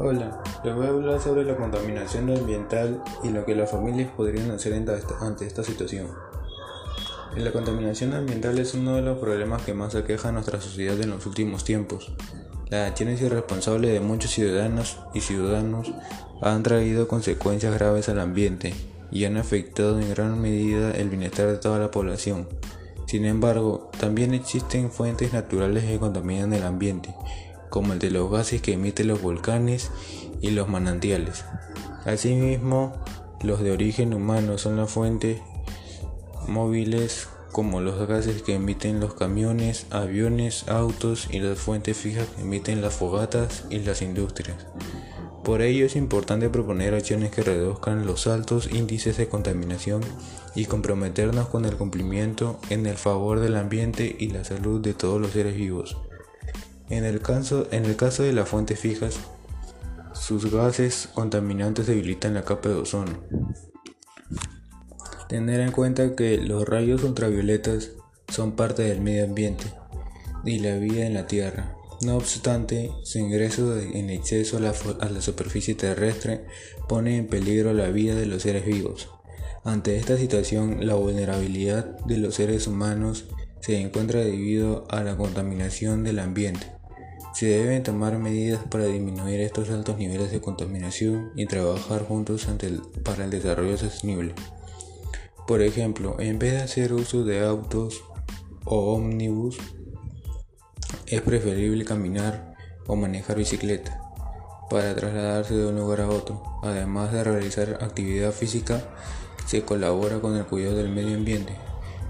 Hola, les voy a hablar sobre la contaminación ambiental y lo que las familias podrían hacer ante esta situación. La contaminación ambiental es uno de los problemas que más aqueja a nuestra sociedad en los últimos tiempos. Las acciones irresponsables de muchos ciudadanos y ciudadanos han traído consecuencias graves al ambiente y han afectado en gran medida el bienestar de toda la población. Sin embargo, también existen fuentes naturales que contaminan el ambiente como el de los gases que emiten los volcanes y los manantiales. Asimismo, los de origen humano son las fuentes móviles como los gases que emiten los camiones, aviones, autos y las fuentes fijas que emiten las fogatas y las industrias. Por ello es importante proponer acciones que reduzcan los altos índices de contaminación y comprometernos con el cumplimiento en el favor del ambiente y la salud de todos los seres vivos. En el, caso, de las fuentes fijas, sus gases contaminantes debilitan la capa de ozono. Tener en cuenta que los rayos ultravioletas son parte del medio ambiente y la vida en la Tierra. No obstante, su ingreso en exceso a la, superficie terrestre pone en peligro la vida de los seres vivos. Ante esta situación, la vulnerabilidad de los seres humanos se encuentra debido a la contaminación del ambiente. Se deben tomar medidas para disminuir estos altos niveles de contaminación y trabajar juntos para el desarrollo sostenible. Por ejemplo, en vez de hacer uso de autos o ómnibus, es preferible caminar o manejar bicicleta para trasladarse de un lugar a otro. Además de realizar actividad física, se colabora con el cuidado del medio ambiente.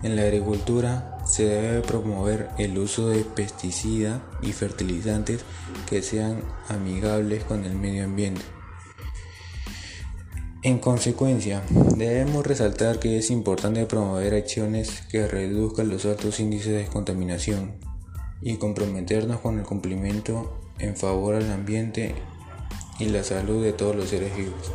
En la agricultura se debe promover el uso de pesticidas y fertilizantes que sean amigables con el medio ambiente. En consecuencia, debemos resaltar que es importante promover acciones que reduzcan los altos índices de contaminación y comprometernos con el cumplimiento en favor al ambiente y la salud de todos los seres vivos.